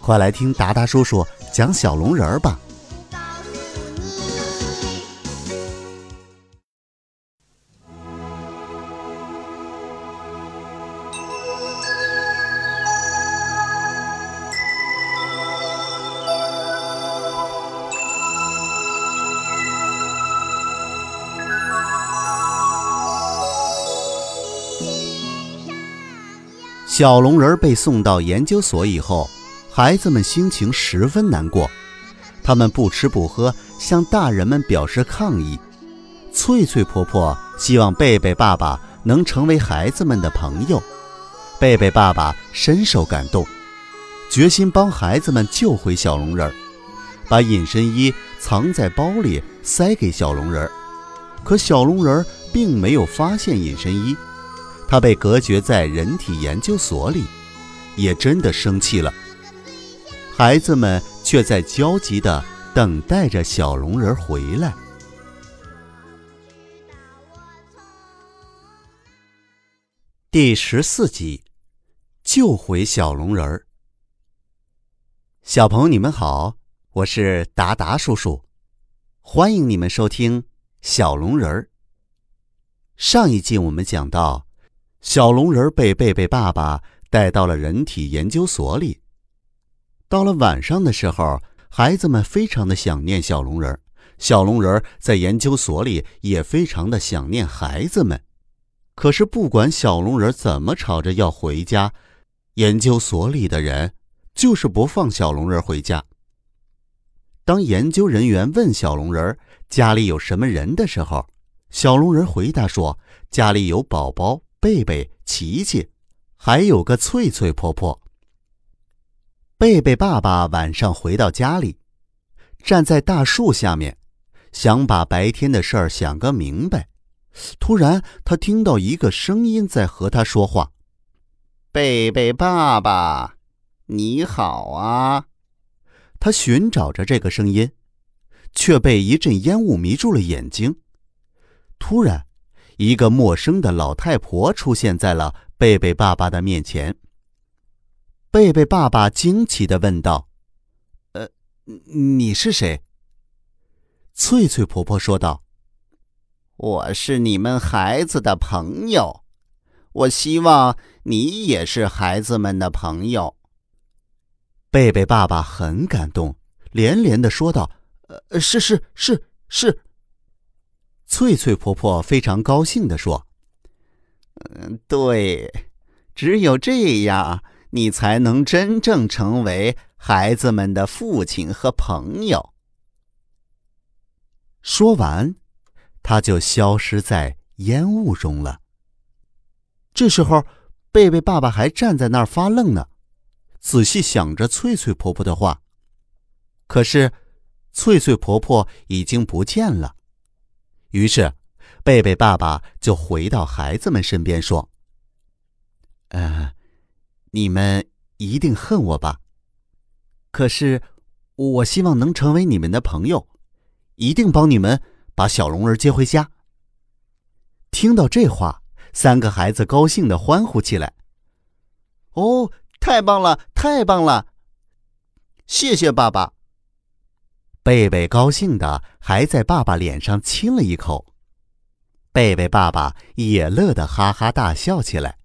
快来听达达叔叔讲小龙人儿吧。小龙人被送到研究所以后，孩子们心情十分难过，他们不吃不喝，向大人们表示抗议。翠翠婆婆希望贝贝爸爸能成为孩子们的朋友，贝贝爸爸深受感动，决心帮孩子们救回小龙人儿，把隐身衣藏在包里塞给小龙人儿，可小龙人儿并没有发现隐身衣。他被隔绝在人体研究所里，也真的生气了。孩子们却在焦急地等待着小龙人回来。第十四集，救回小龙人儿。小朋友，你们好，我是达达叔叔，欢迎你们收听小龙人儿。上一集我们讲到。小龙人被贝贝爸爸带到了人体研究所里。到了晚上的时候，孩子们非常的想念小龙人，小龙人在研究所里也非常的想念孩子们。可是不管小龙人怎么吵着要回家，研究所里的人就是不放小龙人回家。当研究人员问小龙人家里有什么人的时候，小龙人回答说：“家里有宝宝。”贝贝、琪琪，还有个翠翠婆婆。贝贝爸爸晚上回到家里，站在大树下面，想把白天的事儿想个明白。突然，他听到一个声音在和他说话：“贝贝爸爸，你好啊！”他寻找着这个声音，却被一阵烟雾迷住了眼睛。突然。一个陌生的老太婆出现在了贝贝爸爸的面前。贝贝爸爸惊奇的问道：“呃，你是谁？”翠翠婆婆说道：“我是你们孩子的朋友，我希望你也是孩子们的朋友。”贝贝爸爸很感动，连连的说道：“呃，是是是是。”翠翠婆婆非常高兴的说：“嗯，对，只有这样，你才能真正成为孩子们的父亲和朋友。”说完，他就消失在烟雾中了。这时候，贝贝爸爸还站在那儿发愣呢，仔细想着翠翠婆婆的话。可是，翠翠婆婆已经不见了。于是，贝贝爸爸就回到孩子们身边说：“呃，你们一定恨我吧？可是，我希望能成为你们的朋友，一定帮你们把小龙儿接回家。”听到这话，三个孩子高兴的欢呼起来：“哦，太棒了，太棒了！谢谢爸爸。”贝贝高兴的还在爸爸脸上亲了一口，贝贝爸爸也乐得哈哈大笑起来。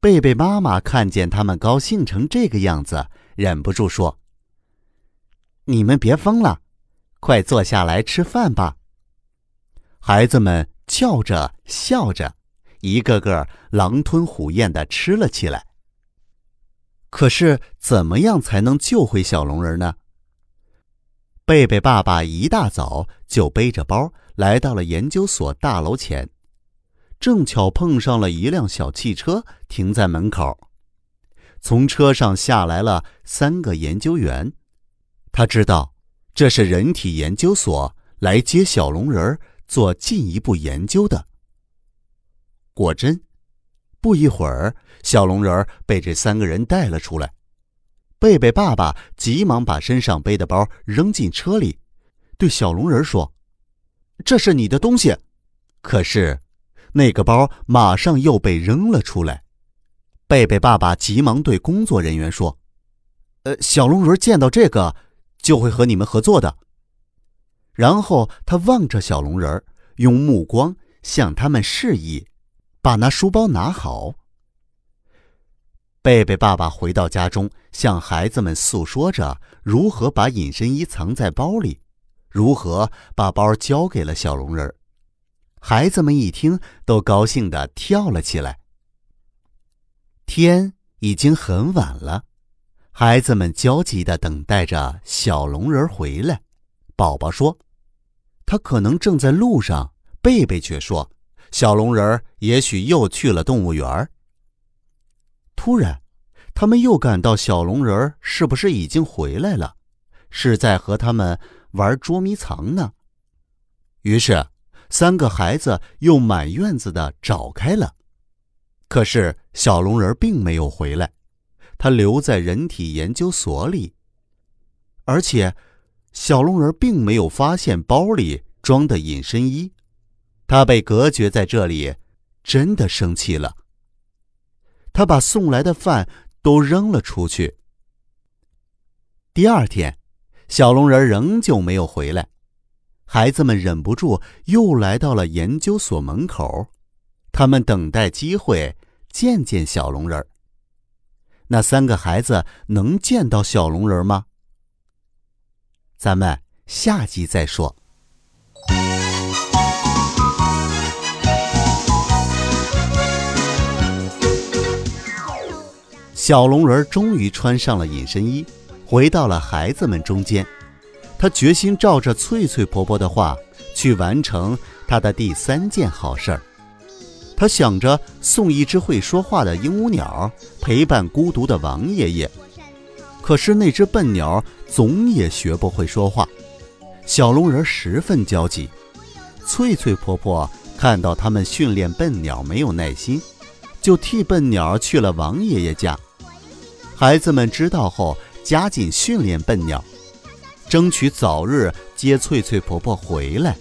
贝贝妈妈看见他们高兴成这个样子，忍不住说：“你们别疯了，快坐下来吃饭吧。”孩子们叫着笑着，一个个狼吞虎咽的吃了起来。可是，怎么样才能救回小龙人呢？贝贝爸爸一大早就背着包来到了研究所大楼前，正巧碰上了一辆小汽车停在门口。从车上下来了三个研究员。他知道这是人体研究所来接小龙人做进一步研究的。果真，不一会儿，小龙人被这三个人带了出来。贝贝爸爸急忙把身上背的包扔进车里，对小龙人说：“这是你的东西。”可是，那个包马上又被扔了出来。贝贝爸爸急忙对工作人员说：“呃，小龙人见到这个就会和你们合作的。”然后他望着小龙人，用目光向他们示意，把那书包拿好。贝贝爸爸回到家中，向孩子们诉说着如何把隐身衣藏在包里，如何把包交给了小龙人。孩子们一听，都高兴的跳了起来。天已经很晚了，孩子们焦急的等待着小龙人回来。宝宝说：“他可能正在路上。”贝贝却说：“小龙人也许又去了动物园。”突然，他们又感到小龙人是不是已经回来了，是在和他们玩捉迷藏呢？于是，三个孩子又满院子的找开了。可是小龙人并没有回来，他留在人体研究所里。而且，小龙人并没有发现包里装的隐身衣，他被隔绝在这里，真的生气了。他把送来的饭都扔了出去。第二天，小龙人仍旧没有回来，孩子们忍不住又来到了研究所门口，他们等待机会见见小龙人儿。那三个孩子能见到小龙人吗？咱们下集再说。小龙人终于穿上了隐身衣，回到了孩子们中间。他决心照着翠翠婆婆的话，去完成他的第三件好事儿。他想着送一只会说话的鹦鹉鸟陪伴孤独的王爷爷，可是那只笨鸟总也学不会说话。小龙人十分焦急。翠翠婆婆看到他们训练笨鸟没有耐心，就替笨鸟去了王爷爷家。孩子们知道后，加紧训练笨鸟，争取早日接翠翠婆婆回来。